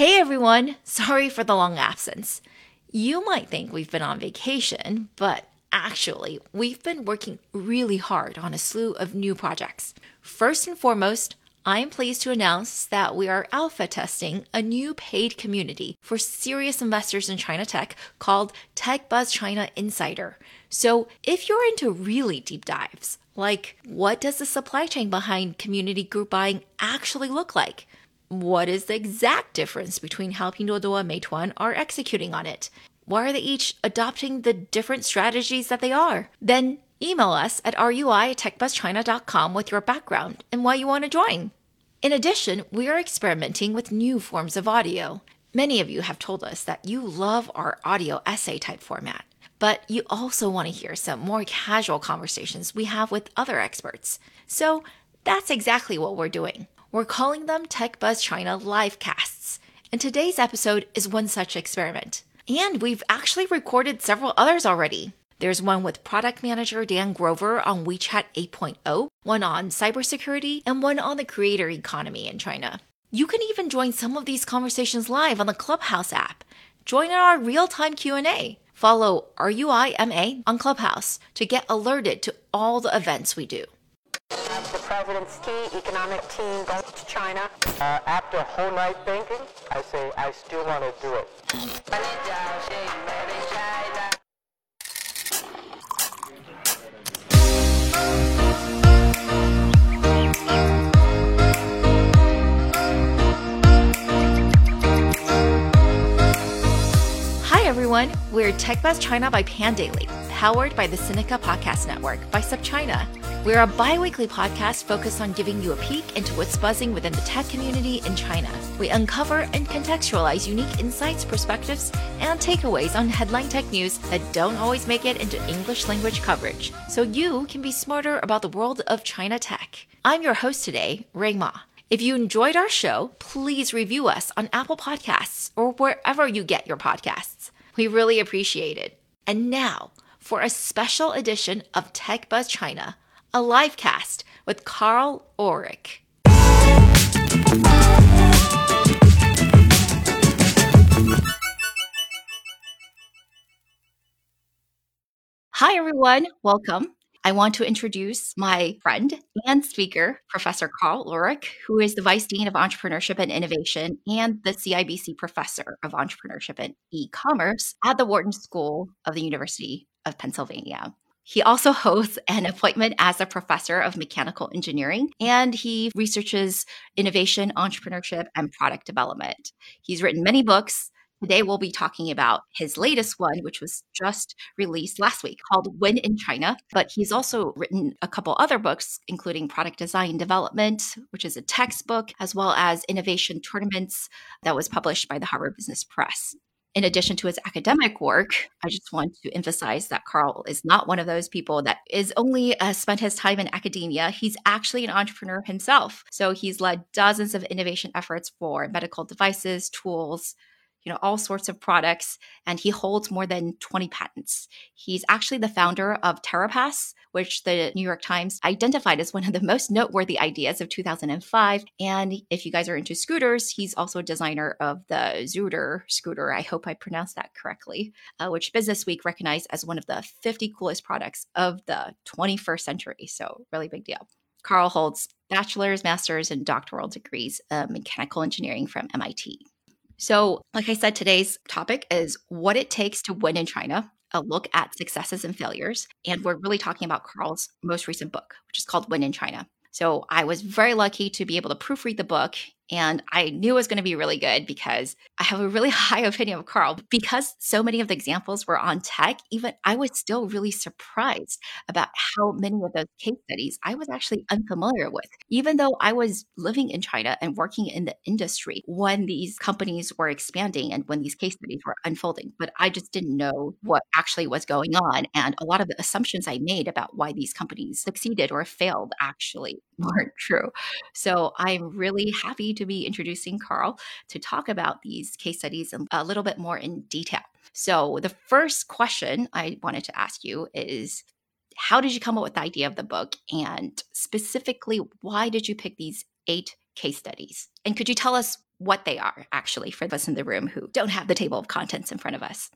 Hey everyone, sorry for the long absence. You might think we've been on vacation, but actually, we've been working really hard on a slew of new projects. First and foremost, I'm pleased to announce that we are alpha testing a new paid community for serious investors in China tech called TechBuzz China Insider. So, if you're into really deep dives, like what does the supply chain behind community group buying actually look like? What is the exact difference between how Pinduoduo and Meituan are executing on it? Why are they each adopting the different strategies that they are? Then email us at rui at techbuzzchina.com with your background and why you want to join. In addition, we are experimenting with new forms of audio. Many of you have told us that you love our audio essay type format, but you also want to hear some more casual conversations we have with other experts. So that's exactly what we're doing. We're calling them Tech Buzz China Livecasts, and today's episode is one such experiment. And we've actually recorded several others already. There's one with product manager Dan Grover on WeChat 8.0, one on cybersecurity, and one on the creator economy in China. You can even join some of these conversations live on the Clubhouse app. Join in our real-time Q&A. Follow RUIMA on Clubhouse to get alerted to all the events we do the president's key economic team goes to China. Uh, after a whole night thinking, I say I still want to do it. Hi everyone, we're TechBuzz China by Pandaily, powered by the Sinica Podcast Network by SupChina. We're a bi weekly podcast focused on giving you a peek into what's buzzing within the tech community in China. We uncover and contextualize unique insights, perspectives, and takeaways on headline tech news that don't always make it into English language coverage, so you can be smarter about the world of China tech. I'm your host today, Rui Ma. If you enjoyed our show, please review us on Apple Podcasts or wherever you get your podcasts. We really appreciate it. And now, for a special edition of Tech Buzz China, a live cast with Karl Ulrich. Hi, everyone. Welcome. I want to introduce my friend and speaker, Professor Karl Ulrich, who is the Vice Dean of Entrepreneurship and Innovation and the CIBC Professor of Entrepreneurship and E-commerce at the Wharton School of the University of Pennsylvania. He also hosts an appointment as a professor of mechanical engineering, and he researches innovation, entrepreneurship, and product development. He's written many books. Today, we'll be talking about his latest one, which was just released last week called Winning in China. But he's also written a couple other books, including Product Design Development, which is a textbook, as well as Innovation Tournaments that was published by the Harvard Business Press in addition to his academic work, I just want to emphasize that Karl is not one of those people that is only uh, spent his time in academia. He's actually an entrepreneur himself. So he's led dozens of innovation efforts for medical devices, tools, you know, all sorts of products, and he holds more than 20 patents. He's actually the founder of TerraPass, which the New York Times identified as one of the most noteworthy ideas of 2005. And if you guys are into scooters, he's also a designer of the Xootr scooter. I hope I pronounced that correctly, uh, which Business Week recognized as one of the 50 coolest products of the 21st century. So, really big deal. Karl holds bachelor's, master's, and doctoral degrees of mechanical engineering from MIT. So, like I said, today's topic is what it takes to win in China, a look at successes and failures. And we're really talking about Karl's most recent book, which is called Winning in China. So, I was very lucky to be able to proofread the book and I knew it was going to be really good because I have a really high opinion of Karl. Because so many of the examples were on tech, even I was still really surprised about how many of those case studies I was actually unfamiliar with. Even though I was living in China and working in the industry when these companies were expanding and when these case studies were unfolding, but I just didn't know what actually was going on. And a lot of the assumptions I made about why these companies succeeded or failed actually weren't true. So I'm really happy to be introducing Karl to talk about these case studies a little bit more in detail. So, the first question I wanted to ask you is how did you come up with the idea of the book? And specifically, why did you pick these eight case studies? And could you tell us what they are, actually, for us in the room who don't have the table of contents in front of us.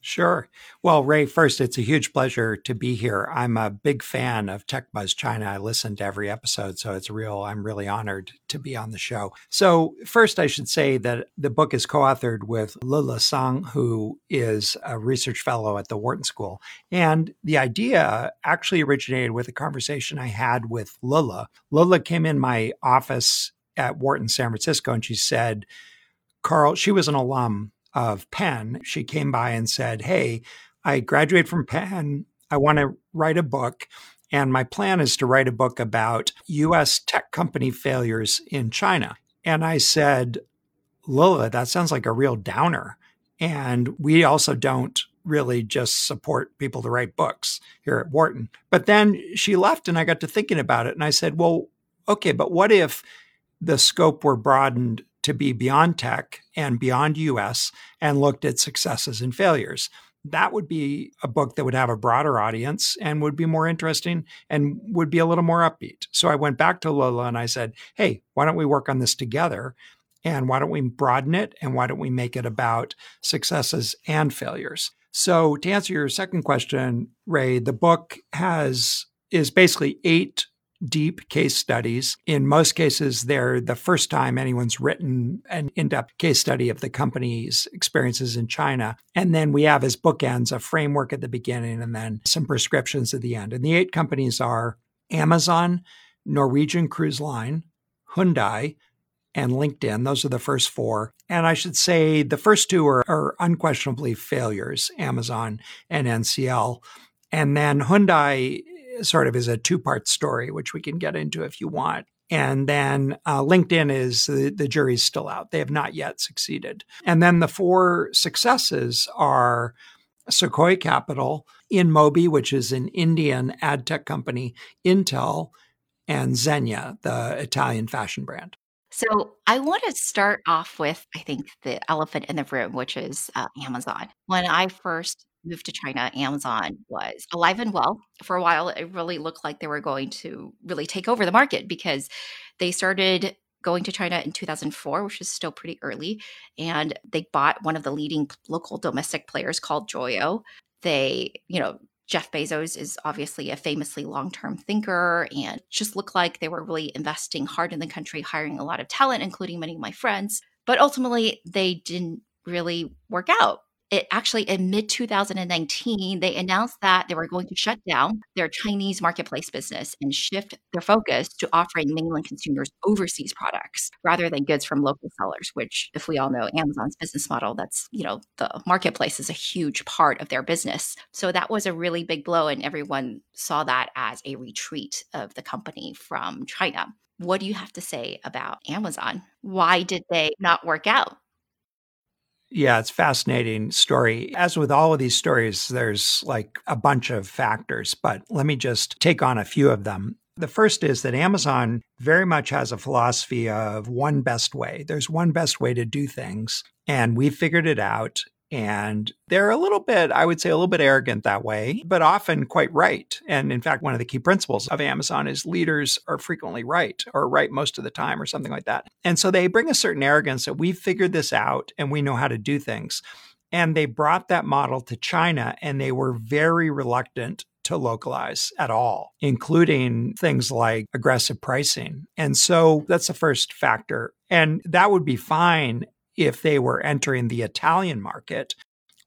Sure. Well, Rui, first, it's a huge pleasure to be here. I'm a big fan of Tech Buzz China. I listen to every episode, so it's real. I'm really honored to be on the show. So, first, I should say that the book is co authored with Lele Sang, who is a research fellow at the Wharton School. And the idea actually originated with a conversation I had with Lele. Lele came in my office at Wharton, San Francisco, and she said, Karl, she was an alum of Penn, she came by and said, Hey, I graduated from Penn. I want to write a book. And my plan is to write a book about US tech company failures in China. And I said, Lele, that sounds like a real downer. And we also don't really just support people to write books here at Wharton. But then she left and I got to thinking about it. And I said, well, okay, but what if the scope were broadened to be beyond tech and beyond US and looked at successes and failures. That would be a book that would have a broader audience and would be more interesting and would be a little more upbeat. So I went back to Lele and I said, hey, why don't we work on this together? And why don't we broaden it? And why don't we make it about successes and failures? So to answer your second question, Rui, the book has is basically eight deep case studies. In most cases, they're the first time anyone's written an in depth case study of the company's experiences in China. And then we have as bookends a framework at the beginning and then some prescriptions at the end. And the eight companies are Amazon, Norwegian Cruise Line, Hyundai, and LinkedIn. Those are the first four. And I should say the first two are, are unquestionably failures Amazon and NCL. And then Hyundai sort of is a two part story, which we can get into if you want. And then uh, LinkedIn is the, the jury's still out. They have not yet succeeded. And then the four successes are Sequoia Capital, InMobi, which is an Indian ad tech company, Intel, and Zegna, the Italian fashion brand. So I want to start off with, I think, the elephant in the room, which is uh, Amazon. When I first moved to China, Amazon was alive and well. For a while, it really looked like they were going to really take over the market because they started going to China in 2004, which is still pretty early. And they bought one of the leading local domestic players called Joyo. They, you know, Jeff Bezos is obviously a famously long term thinker and just looked like they were really investing hard in the country, hiring a lot of talent, including many of my friends. But ultimately, they didn't really work out it actually in mid 2019 they announced that they were going to shut down their chinese marketplace business and shift their focus to offering mainland consumers overseas products rather than goods from local sellers which if we all know amazon's business model that's you know the marketplace is a huge part of their business. So that was a really big blow and everyone saw that as a retreat of the company from china. What do you have to say about amazon? Why did they not work out yeah, it's fascinating story. As with all of these stories, there's like a bunch of factors, but let me just take on a few of them. The first is that Amazon very much has a philosophy of one best way. There's one best way to do things, and we figured it out. And they're a little bit, I would say, a little bit arrogant that way, but often quite right. And in fact, one of the key principles of Amazon is leaders are frequently right or right most of the time or something like that. And so they bring a certain arrogance that we've figured this out and we know how to do things. And they brought that model to China and they were very reluctant to localize at all, including things like aggressive pricing. And so that's the first factor. And that would be fine if they were entering the Italian market,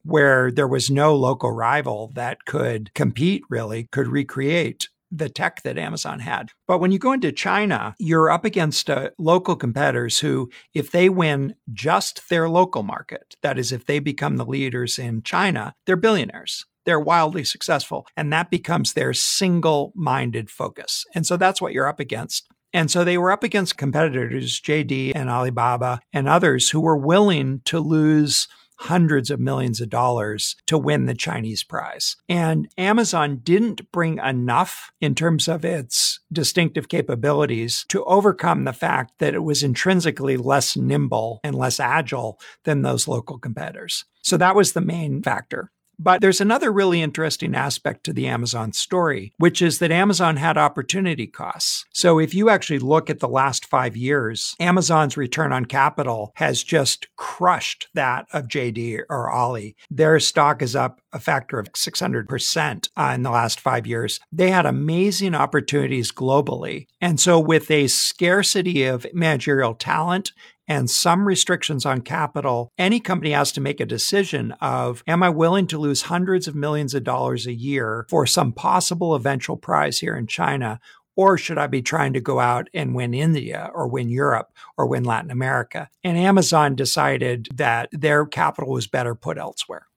where there was no local rival that could compete, really, could recreate the tech that Amazon had. But when you go into China, you're up against uh, local competitors who, if they win just their local market, that is, if they become the leaders in China, they're billionaires. They're wildly successful. And that becomes their single minded focus. And so that's what you're up against. And so they were up against competitors, JD and Alibaba and others who were willing to lose hundreds of millions of dollars to win the Chinese prize. And Amazon didn't bring enough in terms of its distinctive capabilities to overcome the fact that it was intrinsically less nimble and less agile than those local competitors. So that was the main factor. But there's another really interesting aspect to the Amazon story, which is that Amazon had opportunity costs. So if you actually look at the last five years, Amazon's return on capital has just crushed that of JD or Ali. Their stock is up a factor of 600% uh, in the last five years. They had amazing opportunities globally. And so, with a scarcity of managerial talent and some restrictions on capital, any company has to make a decision of, am I willing to lose hundreds of millions of dollars a year for some possible eventual prize here in China? Or should I be trying to go out and win India or win Europe or win Latin America? And Amazon decided that their capital was better put elsewhere.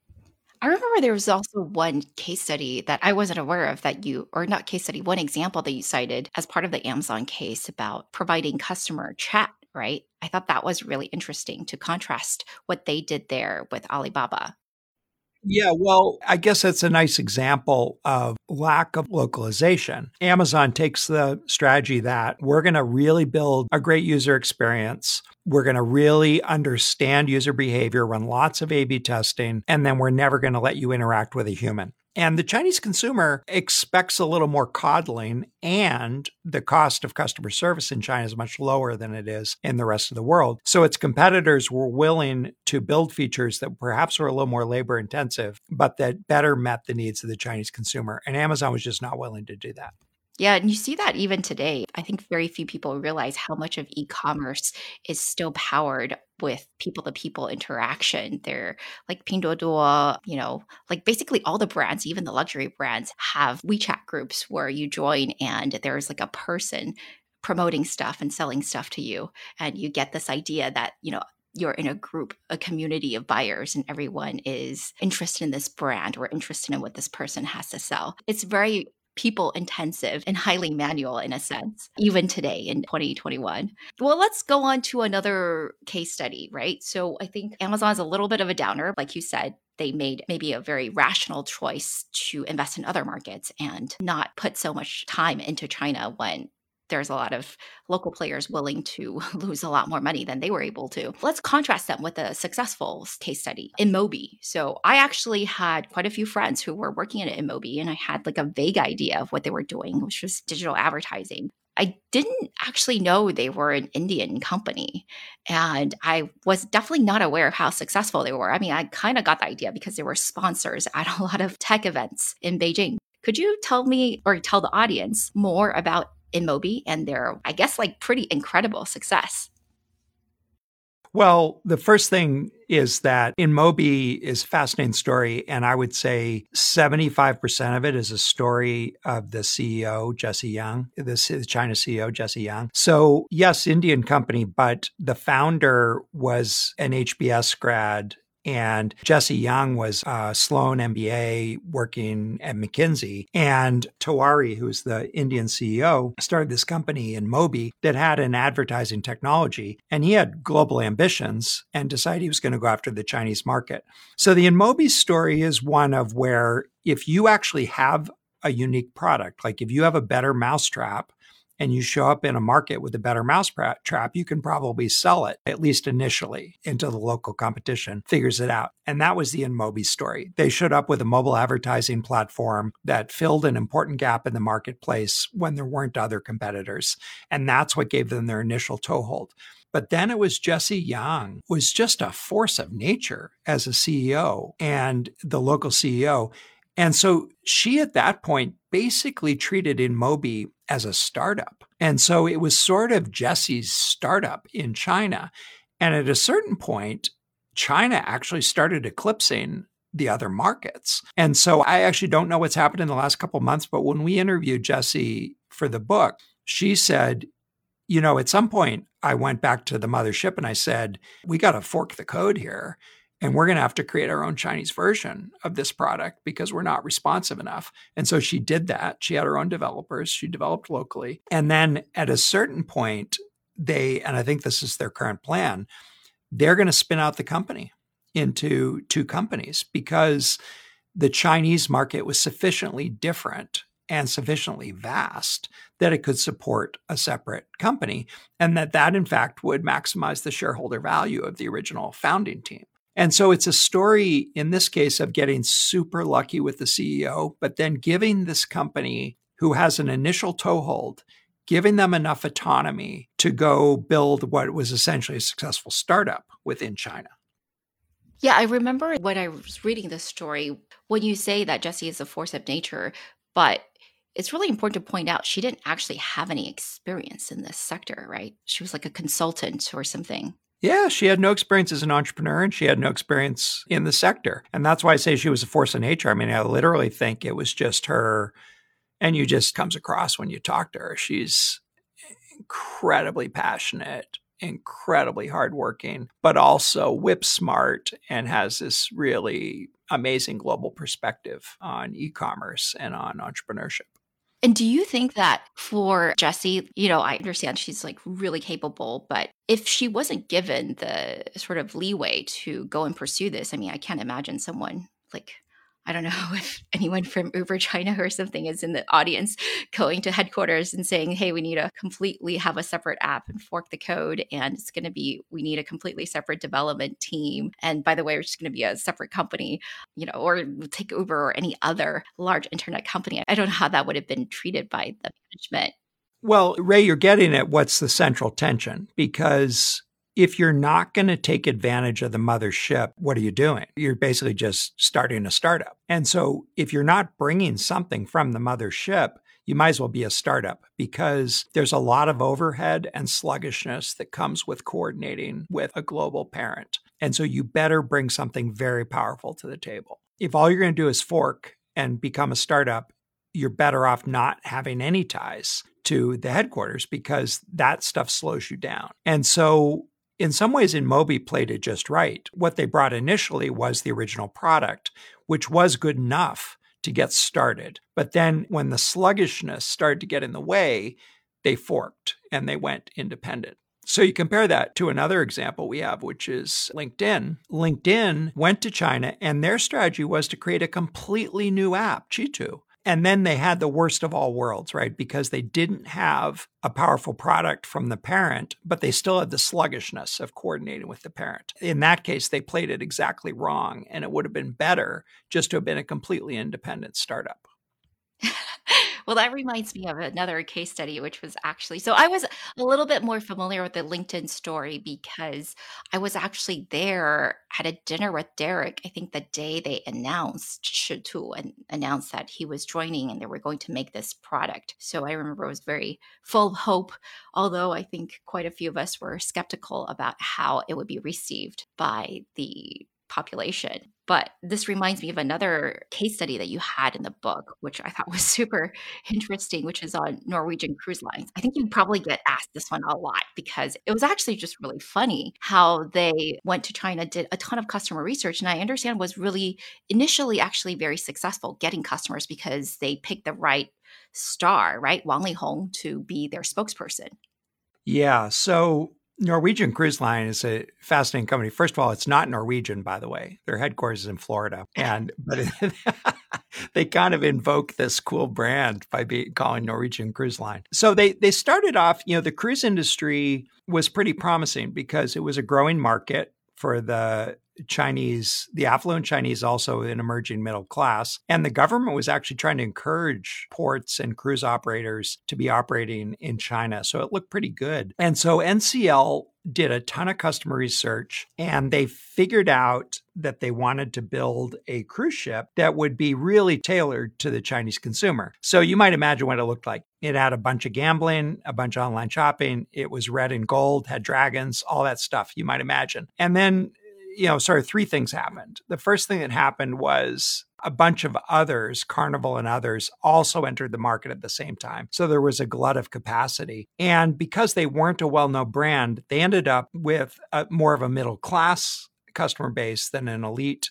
I remember there was also one case study that I wasn't aware of that you, or not case study, one example that you cited as part of the Amazon case about providing customer chat, right? I thought that was really interesting to contrast what they did there with Alibaba. Yeah, well, I guess that's a nice example of lack of localization. Amazon takes the strategy that we're going to really build a great user experience. We're going to really understand user behavior, run lots of A B testing, and then we're never going to let you interact with a human. And the Chinese consumer expects a little more coddling, and the cost of customer service in China is much lower than it is in the rest of the world. So its competitors were willing to build features that perhaps were a little more labor intensive, but that better met the needs of the Chinese consumer. And Amazon was just not willing to do that. Yeah, and you see that even today. I think very few people realize how much of e-commerce is still powered with people-to-people interaction. They're like Pinduoduo, you know, like basically all the brands, even the luxury brands, have WeChat groups where you join and there's like a person promoting stuff and selling stuff to you, and you get this idea that you know you're in a group, a community of buyers, and everyone is interested in this brand or interested in what this person has to sell. It's very people intensive and highly manual in a sense, even today in 2021. Well, let's go on to another case study, right? So I think Amazon is a little bit of a downer. Like you said, they made maybe a very rational choice to invest in other markets and not put so much time into China when there's a lot of local players willing to lose a lot more money than they were able to. Let's contrast them with a successful case study InMobi. So I actually had quite a few friends who were working at InMobi and I had like a vague idea of what they were doing, which was digital advertising. I didn't actually know they were an Indian company. And I was definitely not aware of how successful they were. I mean, I kind of got the idea because they were sponsors at a lot of tech events in Beijing. Could you tell me or tell the audience more about InMobi and their, I guess, like pretty incredible success? Well, the first thing is that InMobi is a fascinating story. And I would say 75% of it is a story of the CEO, Jesse Yang, the China CEO, Jesse Young. So, yes, Indian company, but the founder was an HBS grad and Jesse Young was uh, a Sloan MBA working at McKinsey. And Tewari, who's the Indian CEO, started this company InMobi that had an advertising technology. And he had global ambitions and decided he was going to go after the Chinese market. So the InMobi story is one of where if you actually have a unique product, like if you have a better mousetrap, and you show up in a market with a better mouse trap, you can probably sell it, at least initially, until the local competition figures it out. And that was the InMobi story. They showed up with a mobile advertising platform that filled an important gap in the marketplace when there weren't other competitors. And that's what gave them their initial toehold. But then it was Jesse Yang was just a force of nature as a CEO and the local CEO. And so she at that point basically treated InMobi as a startup. And so it was sort of Jesse's startup in China. And at a certain point, China actually started eclipsing the other markets. And so I actually don't know what's happened in the last couple months, but when we interviewed Jesse for the book, she said, you know, at some point I went back to the mothership and I said, we got to fork the code here and we're going to have to create our own Chinese version of this product because we're not responsive enough. And so she did that. She had her own developers, she developed locally. And then at a certain point, they, and I think this is their current plan, they're going to spin out the company into two companies because the Chinese market was sufficiently different and sufficiently vast that it could support a separate company and that that in fact would maximize the shareholder value of the original founding team And so it's a story in this case of getting super lucky with the CEO, but then giving this company who has an initial toehold, giving them enough autonomy to go build what was essentially a successful startup within China. Yeah, I remember when I was reading this story, when you say that Jessie is a force of nature, but it's really important to point out she didn't actually have any experience in this sector, right? She was like a consultant or something. Yeah, she had no experience as an entrepreneur and she had no experience in the sector. And that's why I say she was a force of nature. I mean, I literally think it was just her, and you just comes across when you talk to her. She's incredibly passionate, incredibly hardworking, but also whip smart and has this really amazing global perspective on e commerce and on entrepreneurship. And do you think that for Jessie, you know, I understand she's like really capable, but if she wasn't given the sort of leeway to go and pursue this, I mean, I can't imagine someone like I don't know if anyone from Uber China or something is in the audience going to headquarters and saying, hey, we need to completely have a separate app and fork the code. And it's going to be, we need a completely separate development team. And by the way, we're just going to be a separate company, you know, or take Uber or any other large internet company. I don't know how that would have been treated by the management. Well, Rui, you're getting at what's the central tension because if you're not going to take advantage of the mothership, what are you doing? You're basically just starting a startup. And so if you're not bringing something from the mothership, you might as well be a startup because there's a lot of overhead and sluggishness that comes with coordinating with a global parent. And so you better bring something very powerful to the table. If all you're going to do is fork and become a startup, you're better off not having any ties to the headquarters because that stuff slows you down. And so in some ways, in InMobi played it just right. What they brought initially was the original product, which was good enough to get started. But then when the sluggishness started to get in the way, they forked and they went independent. So you compare that to another example we have, which is LinkedIn. LinkedIn went to China and their strategy was to create a completely new app, Chitu. And then they had the worst of all worlds, right? Because they didn't have a powerful product from the parent, but they still had the sluggishness of coordinating with the parent. In that case, they played it exactly wrong. And it would have been better just to have been a completely independent startup. Well, that reminds me of another case study, which was actually so I was a little bit more familiar with the LinkedIn story because I was actually there at a dinner with Derek. I think the day they announced Chitu and announced that he was joining and they were going to make this product. So I remember I was very full of hope, although I think quite a few of us were skeptical about how it would be received by the population. But this reminds me of another case study that you had in the book, which I thought was super interesting, which is on Norwegian Cruise Lines. I think you probably get asked this one a lot because it was actually just really funny how they went to China, did a ton of customer research, and I understand was really initially actually very successful getting customers because they picked the right star, right? Wang Lihong to be their spokesperson. Yeah. So Norwegian Cruise Line is a fascinating company. First of all, it's not Norwegian, by the way. Their headquarters is in Florida, and but they kind of invoke this cool brand by be, calling Norwegian Cruise Line. So they they started off. You know, the cruise industry was pretty promising because it was a growing market for the Chinese, the affluent Chinese, also an emerging middle class. And the government was actually trying to encourage ports and cruise operators to be operating in China. So it looked pretty good. And so NCL did a ton of customer research and they figured out that they wanted to build a cruise ship that would be really tailored to the Chinese consumer. So you might imagine what it looked like. It had a bunch of gambling, a bunch of online shopping. It was red and gold, had dragons, all that stuff you might imagine. And then you know, sorry, three things happened. The first thing that happened was a bunch of others, Carnival and others, also entered the market at the same time. So there was a glut of capacity. And because they weren't a well known brand, they ended up with a, more of a middle class customer base than an elite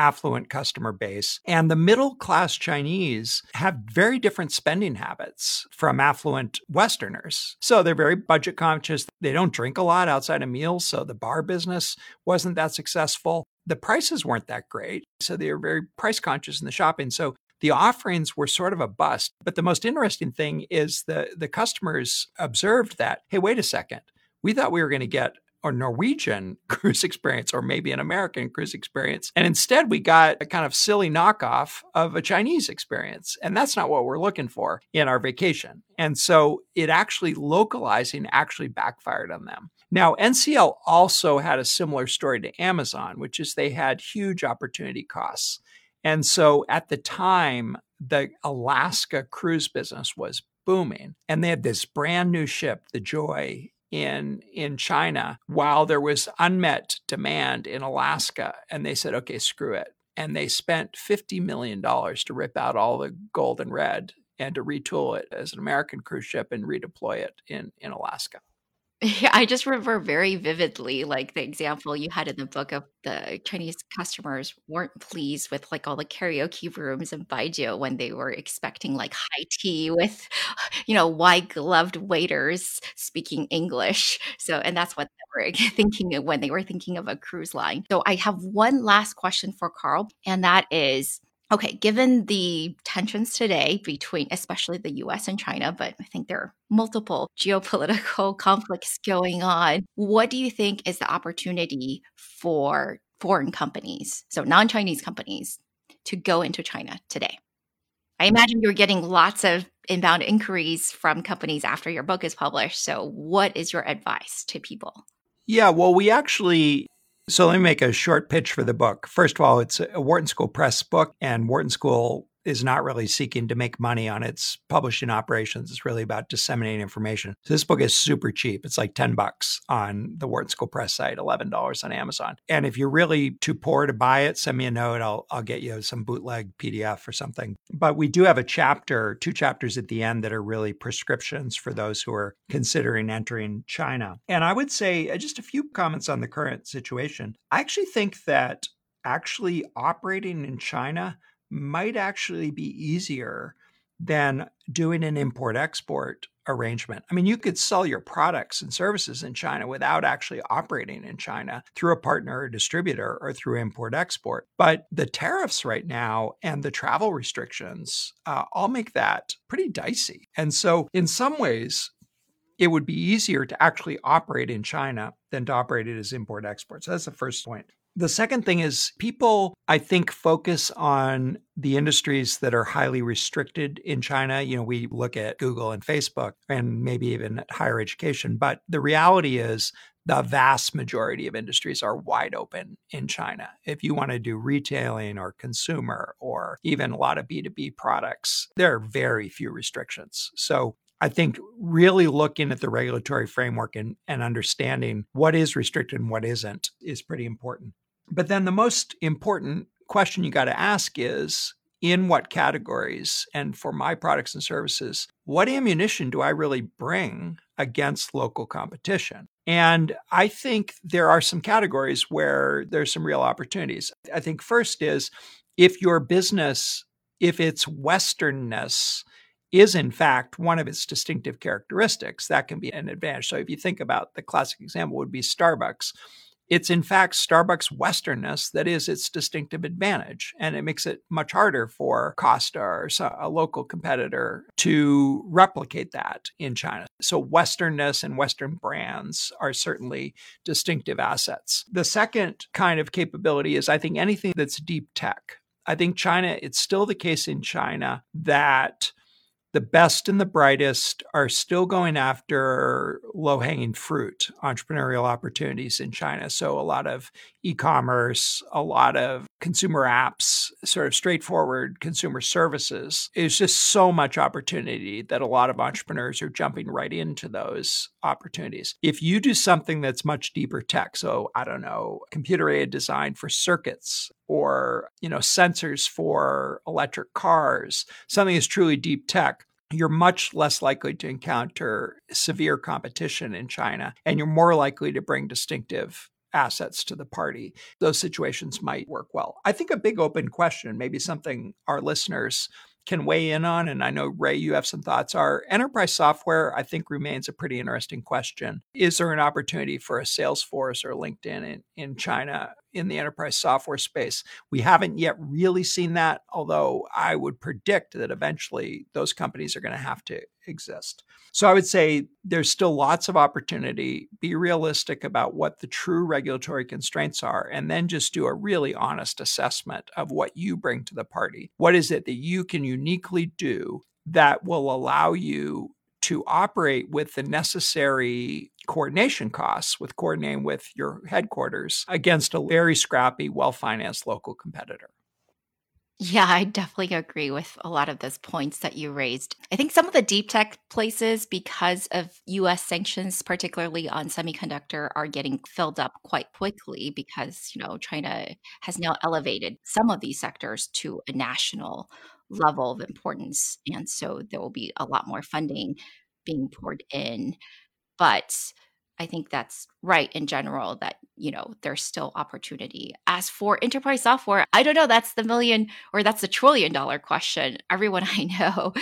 affluent customer base. And the middle class Chinese have very different spending habits from affluent Westerners. So they're very budget conscious. They don't drink a lot outside of meals. So the bar business wasn't that successful. The prices weren't that great. So they were very price conscious in the shopping. So the offerings were sort of a bust. But the most interesting thing is the, the customers observed that, hey, wait a second. We thought we were going to get or Norwegian cruise experience or maybe an American cruise experience. And instead, we got a kind of silly knockoff of a Chinese experience. And that's not what we're looking for in our vacation. And so it actually localizing actually backfired on them. Now, NCL also had a similar story to Amazon, which is they had huge opportunity costs. And so at the time, the Alaska cruise business was booming. And they had this brand new ship, the Joy, in in China while there was unmet demand in Alaska and they said okay screw it and they spent 50 million dollars to rip out all the gold and red and to retool it as an American cruise ship and redeploy it in in Alaska. I just remember very vividly, like the example you had in the book of the Chinese customers weren't pleased with like all the karaoke rooms in Baijiu when they were expecting like high tea with, you know, white gloved waiters speaking English. So, and that's what they were thinking of when they were thinking of a cruise line. So, I have one last question for Karl, and that is Okay, given the tensions today between especially the US and China, but I think there are multiple geopolitical conflicts going on, what do you think is the opportunity for foreign companies, so non Chinese companies, to go into China today? I imagine you're getting lots of inbound inquiries from companies after your book is published. So, what is your advice to people? Yeah, well, we actually so let me make a short pitch for the book. First of all, it's a Wharton School Press book, and Wharton School is not really seeking to make money on its publishing operations. It's really about disseminating information. So this book is super cheap. It's like 10 bucks on the Wharton School Press site, $11 on Amazon. And if you're really too poor to buy it, send me a note. I'll, I'll get you some bootleg PDF or something. But we do have a chapter, two chapters at the end that are really prescriptions for those who are considering entering China. And I would say uh, just a few comments on the current situation. I actually think that actually operating in China might actually be easier than doing an import export arrangement. I mean, you could sell your products and services in China without actually operating in China through a partner or distributor or through import export. But the tariffs right now and the travel restrictions uh, all make that pretty dicey. And so, in some ways, it would be easier to actually operate in China than to operate it as import export. So that's the first point. The second thing is people, I think, focus on the industries that are highly restricted in China. You know, we look at Google and Facebook and maybe even higher education, but the reality is the vast majority of industries are wide open in China. If you want to do retailing or consumer or even a lot of B2B products, there are very few restrictions. So I think really looking at the regulatory framework and, and understanding what is restricted and what isn't is pretty important. But then the most important question you got to ask is in what categories and for my products and services, what ammunition do I really bring against local competition? And I think there are some categories where there's some real opportunities. I think first is if your business, if its Westernness is in fact one of its distinctive characteristics, that can be an advantage. So if you think about the classic example would be Starbucks. It's in fact Starbucks Westernness that is its distinctive advantage. And it makes it much harder for Costa or a local competitor to replicate that in China. So Westernness and Western brands are certainly distinctive assets. The second kind of capability is I think anything that's deep tech. I think China, it's still the case in China that the best and the brightest are still going after low hanging fruit entrepreneurial opportunities in China. So, a lot of e commerce, a lot of consumer apps, sort of straightforward consumer services. There's just so much opportunity that a lot of entrepreneurs are jumping right into those opportunities. If you do something that's much deeper tech, so I don't know, computer aided design for circuits or you know sensors for electric cars something is truly deep tech you're much less likely to encounter severe competition in China and you're more likely to bring distinctive assets to the party. Those situations might work well. I think a big open question, maybe something our listeners can weigh in on, and I know Rui, you have some thoughts, are enterprise software, I think remains a pretty interesting question. Is there an opportunity for a Salesforce or LinkedIn in, in China? In the enterprise software space. We haven't yet really seen that, although I would predict that eventually those companies are going to have to exist. So I would say there's still lots of opportunity. Be realistic about what the true regulatory constraints are, and then just do a really honest assessment of what you bring to the party. What is it that you can uniquely do that will allow you to operate with the necessary coordination costs with coordinating with your headquarters against a very scrappy, well financed local competitor. Yeah, I definitely agree with a lot of those points that you raised. I think some of the deep tech places, because of US sanctions, particularly on semiconductor, are getting filled up quite quickly because, you know, China has now elevated some of these sectors to a national level of importance. And so there will be a lot more funding being poured in. But I think that's right in general that, you know, there's still opportunity. As for enterprise software, I don't know. That's the million or that's the trillion dollar question. Everyone I know,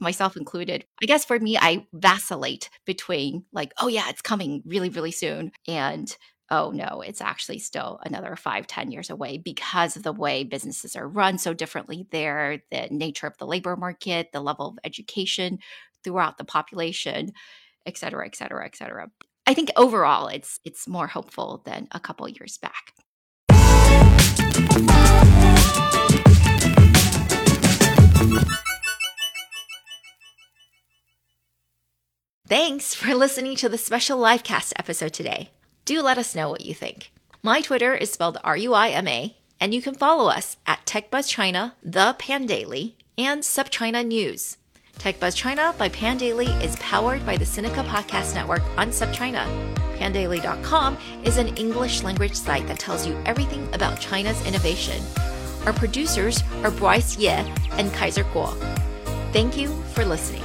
myself included. I guess for me, I vacillate between like, oh, yeah, it's coming really, really soon. And oh no it's actually still another five ten years away because of the way businesses are run so differently there the nature of the labor market the level of education throughout the population et cetera et cetera et cetera I think overall it's it's more hopeful than a couple years back. Thanks for listening to the special livecast episode today. Do let us know what you think. My Twitter is spelled R U I M A, and you can follow us at TechBuzzChina, The Pandaily, and SupChina News. TechBuzz China by Pandaily is powered by the Sinica Podcast Network on SupChina. Pandaily.com is an English language site that tells you everything about China's innovation. Our producers are Bryce Ye and Kaiser Kuo. Thank you for listening.